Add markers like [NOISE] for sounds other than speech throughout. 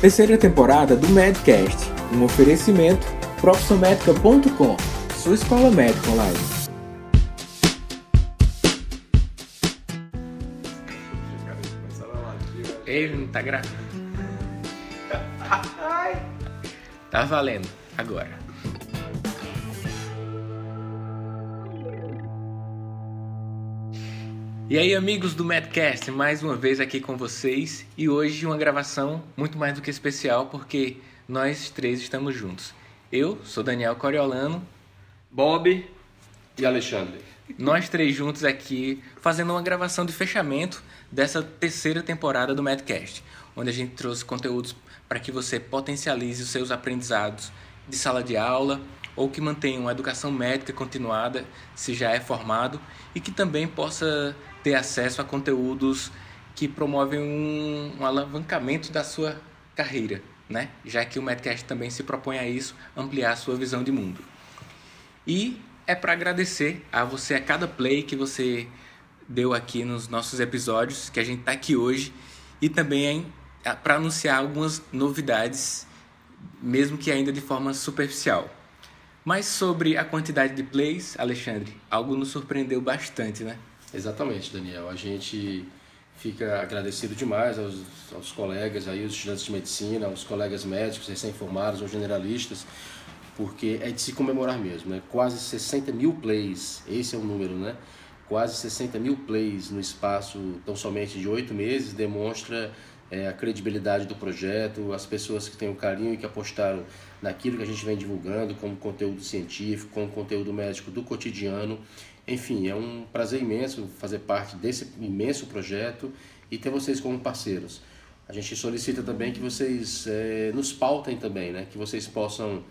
Terceira temporada do Medcast, um oferecimento profissionmedica.com, sua escola médica online. Ele não tá gravando. [LAUGHS] Tá valendo, agora. E aí, amigos do Madcast, mais uma vez aqui com vocês e hoje uma gravação muito mais do que especial porque nós três estamos juntos. Eu sou Daniel Coriolano, Bob e Alexandre. Nós três juntos aqui fazendo uma gravação de fechamento dessa terceira temporada do Madcast, onde a gente trouxe conteúdos para que você potencialize os seus aprendizados de sala de aula ou que mantenha uma educação médica continuada se já é formado e que também possa ter acesso a conteúdos que promovem um, um alavancamento da sua carreira, né? Já que o Medcast também se propõe a isso, ampliar a sua visão de mundo. E é para agradecer a você a cada play que você deu aqui nos nossos episódios, que a gente está aqui hoje, e também para anunciar algumas novidades, mesmo que ainda de forma superficial. Mas sobre a quantidade de plays, Alexandre, algo nos surpreendeu bastante, né? Exatamente, Daniel. A gente fica agradecido demais aos, aos colegas, aí, os estudantes de medicina, aos colegas médicos recém-formados, aos generalistas, porque é de se comemorar mesmo. Né? Quase 60 mil plays, esse é o número, né? Quase 60 mil plays no espaço tão somente de oito meses demonstra é, a credibilidade do projeto, as pessoas que têm o carinho e que apostaram naquilo que a gente vem divulgando como conteúdo científico, como conteúdo médico do cotidiano enfim, é um prazer imenso fazer parte desse imenso projeto e ter vocês como parceiros. A gente solicita também que vocês é, nos pautem também, né? que vocês possam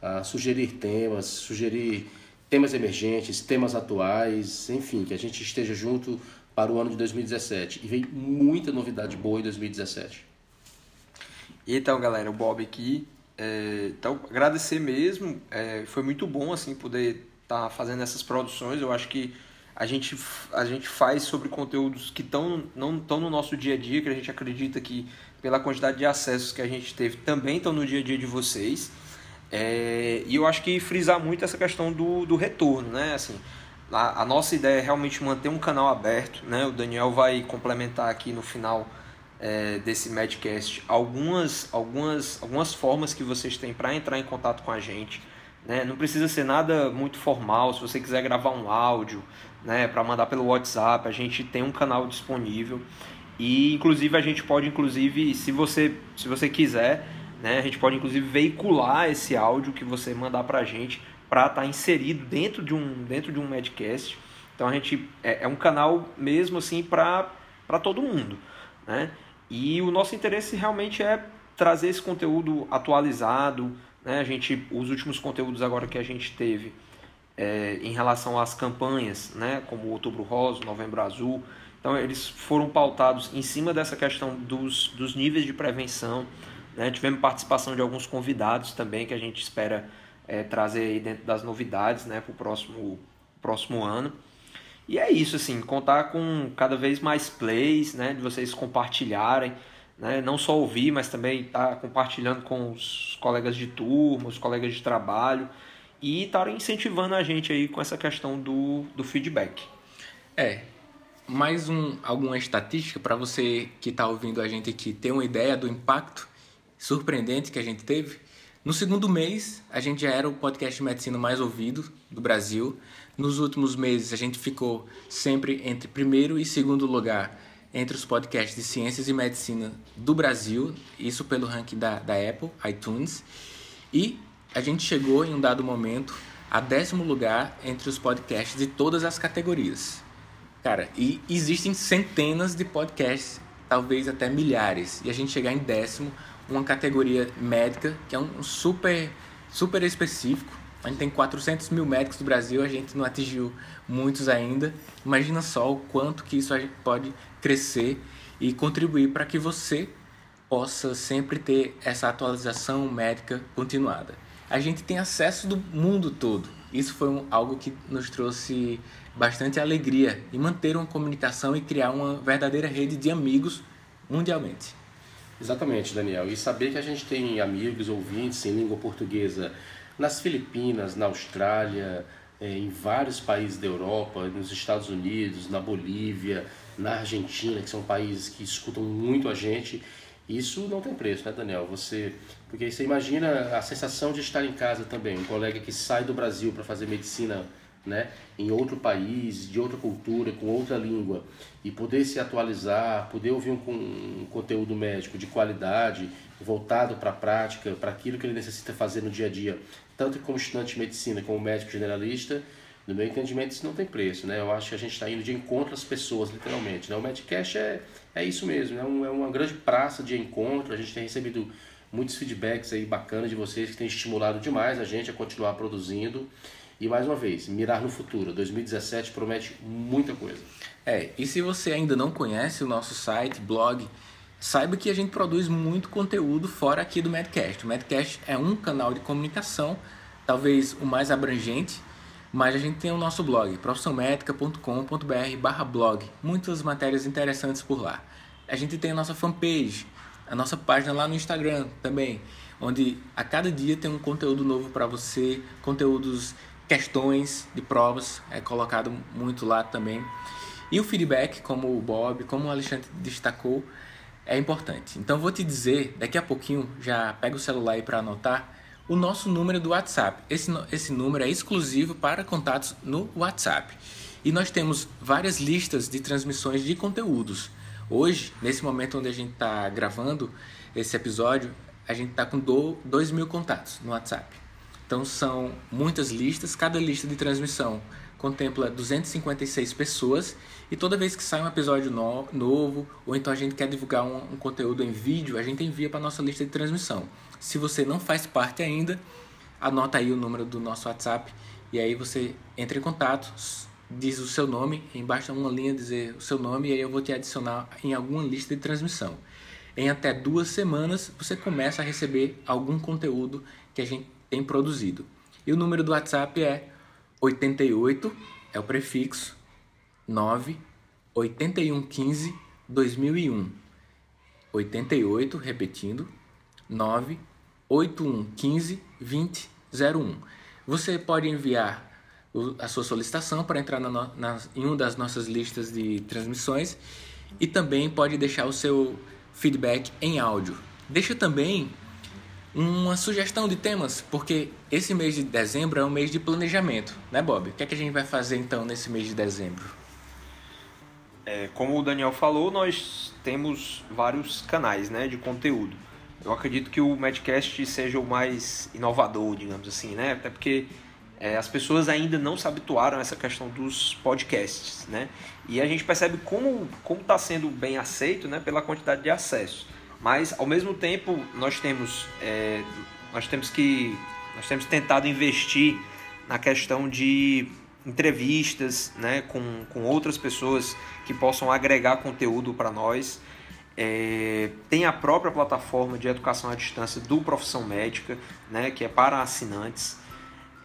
ah, sugerir temas, sugerir temas emergentes, temas atuais, enfim, que a gente esteja junto para o ano de 2017. E vem muita novidade boa em 2017. Então, galera, o Bob aqui. É, então, agradecer mesmo. É, foi muito bom assim poder tá fazendo essas produções. Eu acho que a gente, a gente faz sobre conteúdos que tão, não estão no nosso dia a dia, que a gente acredita que, pela quantidade de acessos que a gente teve, também estão no dia a dia de vocês. É, e eu acho que frisar muito essa questão do, do retorno, né? Assim, a, a, nossa ideia é realmente manter um canal aberto, né? O Daniel vai complementar aqui no final é, desse Madcast algumas, algumas, algumas formas que vocês têm para entrar em contato com a gente. Né? Não precisa ser nada muito formal. Se você quiser gravar um áudio né, para mandar pelo WhatsApp, a gente tem um canal disponível. E inclusive a gente pode, inclusive, se você, se você quiser, né, a gente pode inclusive veicular esse áudio que você mandar para a gente para estar tá inserido dentro de um dentro de um Medcast. Então a gente é, é um canal mesmo assim para todo mundo, né? E o nosso interesse realmente é trazer esse conteúdo atualizado, né? A gente, os últimos conteúdos agora que a gente teve é, em relação às campanhas, né? como Outubro Rosa, Novembro Azul, então eles foram pautados em cima dessa questão dos, dos níveis de prevenção. Né? Tivemos participação de alguns convidados também que a gente espera é, trazer aí dentro das novidades né? para o próximo, próximo ano. E é isso, assim, contar com cada vez mais plays, né? De vocês compartilharem né? não só ouvir, mas também estar tá compartilhando com os colegas de turma, os colegas de trabalho e estar incentivando a gente aí com essa questão do, do feedback. É, mais um, alguma estatística para você que está ouvindo a gente aqui ter uma ideia do impacto surpreendente que a gente teve. No segundo mês, a gente já era o podcast de medicina mais ouvido do Brasil. Nos últimos meses, a gente ficou sempre entre primeiro e segundo lugar entre os podcasts de ciências e medicina do Brasil, isso pelo ranking da, da Apple, iTunes, e a gente chegou em um dado momento a décimo lugar entre os podcasts de todas as categorias. Cara, e existem centenas de podcasts, talvez até milhares, e a gente chegar em décimo, uma categoria médica que é um super, super específico. A gente tem 400 mil médicos do Brasil, a gente não atingiu muitos ainda. Imagina só o quanto que isso pode crescer e contribuir para que você possa sempre ter essa atualização médica continuada. A gente tem acesso do mundo todo. Isso foi um, algo que nos trouxe bastante alegria e manter uma comunicação e criar uma verdadeira rede de amigos mundialmente. Exatamente, Daniel. E saber que a gente tem amigos, ouvintes em língua portuguesa nas Filipinas, na Austrália, eh, em vários países da Europa, nos Estados Unidos, na Bolívia, na Argentina, que são países que escutam muito a gente. Isso não tem preço, né, Daniel? Você, porque você imagina a sensação de estar em casa também, um colega que sai do Brasil para fazer medicina né, em outro país, de outra cultura, com outra língua, e poder se atualizar, poder ouvir um, um conteúdo médico de qualidade, voltado para a prática, para aquilo que ele necessita fazer no dia a dia, tanto como estudante de medicina como médico generalista, no meu entendimento isso não tem preço, né? Eu acho que a gente está indo de encontro às pessoas, literalmente. Né? O Medcast é, é isso mesmo, é, um, é uma grande praça de encontro, a gente tem recebido muitos feedbacks aí bacanas de vocês que têm estimulado demais a gente a continuar produzindo. E mais uma vez, mirar no futuro. 2017 promete muita coisa. É, e se você ainda não conhece o nosso site, blog, saiba que a gente produz muito conteúdo fora aqui do Medcast. O Medcast é um canal de comunicação, talvez o mais abrangente, mas a gente tem o nosso blog, profissãomédica.com.br blog. Muitas matérias interessantes por lá. A gente tem a nossa fanpage, a nossa página lá no Instagram também, onde a cada dia tem um conteúdo novo para você, conteúdos questões de provas, é colocado muito lá também. E o feedback, como o Bob, como o Alexandre destacou, é importante. Então vou te dizer, daqui a pouquinho, já pega o celular aí para anotar, o nosso número do WhatsApp. Esse, esse número é exclusivo para contatos no WhatsApp. E nós temos várias listas de transmissões de conteúdos. Hoje, nesse momento onde a gente está gravando esse episódio, a gente está com 2 mil contatos no WhatsApp. Então são muitas listas, cada lista de transmissão contempla 256 pessoas e toda vez que sai um episódio no, novo ou então a gente quer divulgar um, um conteúdo em vídeo, a gente envia para nossa lista de transmissão. Se você não faz parte ainda, anota aí o número do nosso WhatsApp e aí você entra em contato, diz o seu nome, embaixo uma linha dizer o seu nome e aí eu vou te adicionar em alguma lista de transmissão. Em até duas semanas você começa a receber algum conteúdo que a gente tem produzido. E o número do WhatsApp é 88, é o prefixo 9 8115 2001. 88, repetindo, 9 8115 2001. Você pode enviar a sua solicitação para entrar na, na, em uma das nossas listas de transmissões e também pode deixar o seu feedback em áudio. Deixa também uma sugestão de temas, porque esse mês de dezembro é um mês de planejamento, né, Bob? O que é que a gente vai fazer então nesse mês de dezembro? É, como o Daniel falou, nós temos vários canais né, de conteúdo. Eu acredito que o Madcast seja o mais inovador, digamos assim, né? Até porque é, as pessoas ainda não se habituaram a essa questão dos podcasts, né? E a gente percebe como está sendo bem aceito né, pela quantidade de acessos. Mas ao mesmo tempo nós temos é, nós temos que nós temos tentado investir na questão de entrevistas, né, com, com outras pessoas que possam agregar conteúdo para nós. É, tem a própria plataforma de educação à distância do Profissão Médica, né, que é para assinantes.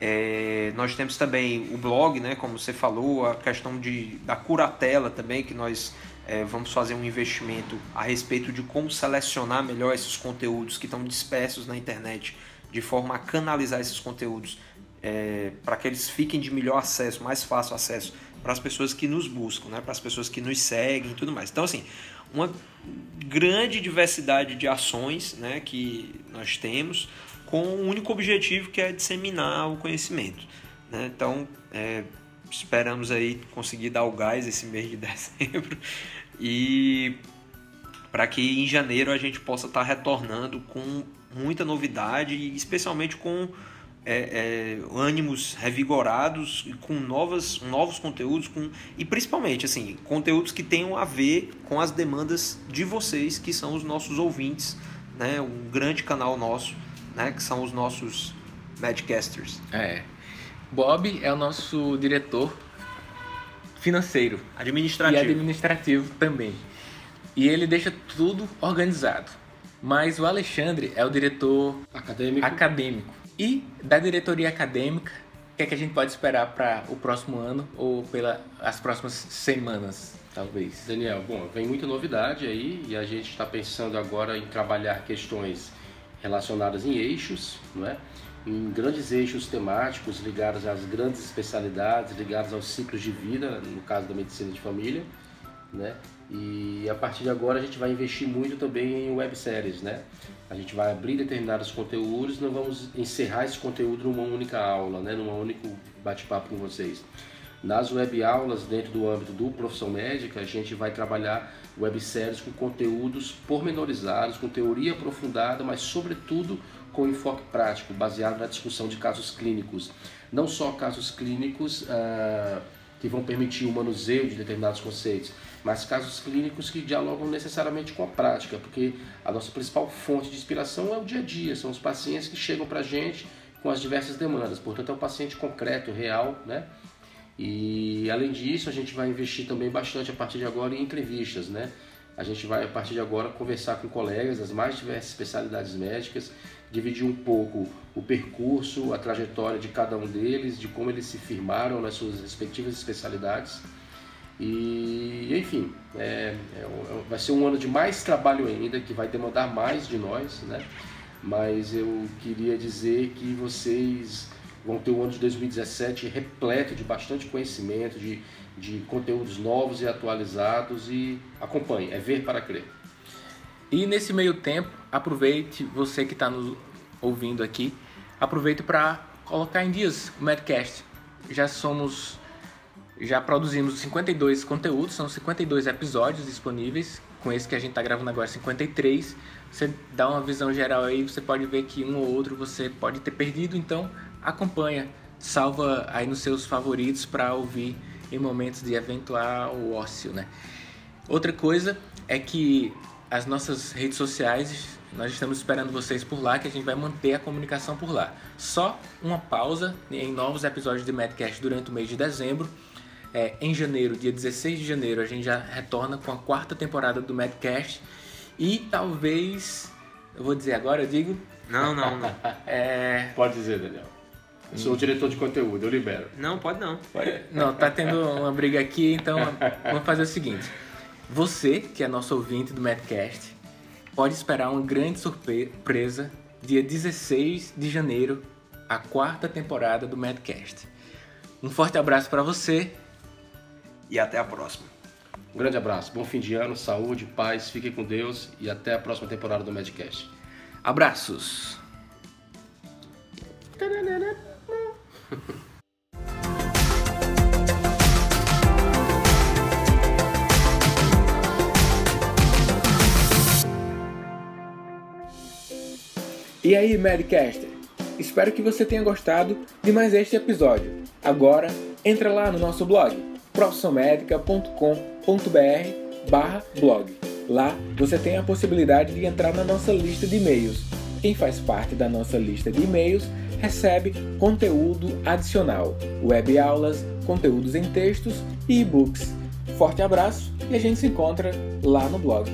É, nós temos também o blog, né, como você falou, a questão de, da curatela também, que nós é, vamos fazer um investimento a respeito de como selecionar melhor esses conteúdos que estão dispersos na internet, de forma a canalizar esses conteúdos é, para que eles fiquem de melhor acesso, mais fácil acesso para as pessoas que nos buscam, né, para as pessoas que nos seguem e tudo mais. Então, assim, uma grande diversidade de ações né, que nós temos com um único objetivo que é disseminar o conhecimento. Né? Então, é, esperamos aí conseguir dar o gás esse mês de [LAUGHS] dezembro. E para que em janeiro a gente possa estar tá retornando com muita novidade e especialmente com é, é, ânimos revigorados e com novas, novos conteúdos com, e principalmente assim conteúdos que tenham a ver com as demandas de vocês que são os nossos ouvintes né? Um grande canal nosso né? Que são os nossos Madcasters. É Bob é o nosso diretor financeiro. Administrativo. E administrativo também. E ele deixa tudo organizado. Mas o Alexandre é o diretor acadêmico. acadêmico. E da diretoria acadêmica, que é que a gente pode esperar para o próximo ano ou pelas próximas semanas, talvez? Daniel, bom, vem muita novidade aí e a gente está pensando agora em trabalhar questões relacionadas em eixos, não é? Em grandes eixos temáticos ligados às grandes especialidades, ligados aos ciclos de vida, no caso da medicina de família, né? E a partir de agora a gente vai investir muito também em webséries, né? A gente vai abrir determinados conteúdos, não vamos encerrar esse conteúdo numa única aula, né? Num único bate-papo com vocês. Nas web aulas, dentro do âmbito do profissão médica, a gente vai trabalhar webséries com conteúdos pormenorizados, com teoria aprofundada, mas sobretudo com enfoque prático, baseado na discussão de casos clínicos. Não só casos clínicos ah, que vão permitir o manuseio de determinados conceitos, mas casos clínicos que dialogam necessariamente com a prática, porque a nossa principal fonte de inspiração é o dia a dia, são os pacientes que chegam para a gente com as diversas demandas, portanto é um paciente concreto, real, né? E além disso, a gente vai investir também bastante a partir de agora em entrevistas, né? A gente vai a partir de agora conversar com colegas das mais diversas especialidades médicas dividir um pouco o percurso, a trajetória de cada um deles, de como eles se firmaram nas suas respectivas especialidades. E, enfim, é, é, vai ser um ano de mais trabalho ainda, que vai demandar mais de nós, né? Mas eu queria dizer que vocês vão ter um ano de 2017 repleto de bastante conhecimento, de, de conteúdos novos e atualizados e acompanhe, é ver para crer. E nesse meio tempo, aproveite, você que está nos ouvindo aqui, aproveite para colocar em dias o Madcast. Já somos, já produzimos 52 conteúdos, são 52 episódios disponíveis, com esse que a gente está gravando agora 53. Você dá uma visão geral aí, você pode ver que um ou outro você pode ter perdido, então acompanha, salva aí nos seus favoritos para ouvir em momentos de eventual ócio, né? Outra coisa é que as nossas redes sociais, nós estamos esperando vocês por lá, que a gente vai manter a comunicação por lá. Só uma pausa em novos episódios de Madcast durante o mês de dezembro. É, em janeiro, dia 16 de janeiro, a gente já retorna com a quarta temporada do Madcast. E talvez. Eu vou dizer agora, eu digo. Não, não, não. [LAUGHS] é... Pode dizer, Daniel. Eu sou o diretor de conteúdo, eu libero. Não, pode não. Pode... Não, tá tendo uma briga aqui, então vamos fazer o seguinte. Você, que é nosso ouvinte do Madcast, pode esperar uma grande surpresa dia 16 de janeiro, a quarta temporada do Madcast. Um forte abraço para você e até a próxima. Um grande abraço, bom fim de ano, saúde, paz, fiquem com Deus e até a próxima temporada do Madcast. Abraços! [LAUGHS] E aí, Madcaster? Espero que você tenha gostado de mais este episódio. Agora, entra lá no nosso blog, profissionmedica.com.br barra blog. Lá você tem a possibilidade de entrar na nossa lista de e-mails. Quem faz parte da nossa lista de e-mails recebe conteúdo adicional, web aulas, conteúdos em textos e e-books. Forte abraço e a gente se encontra lá no blog.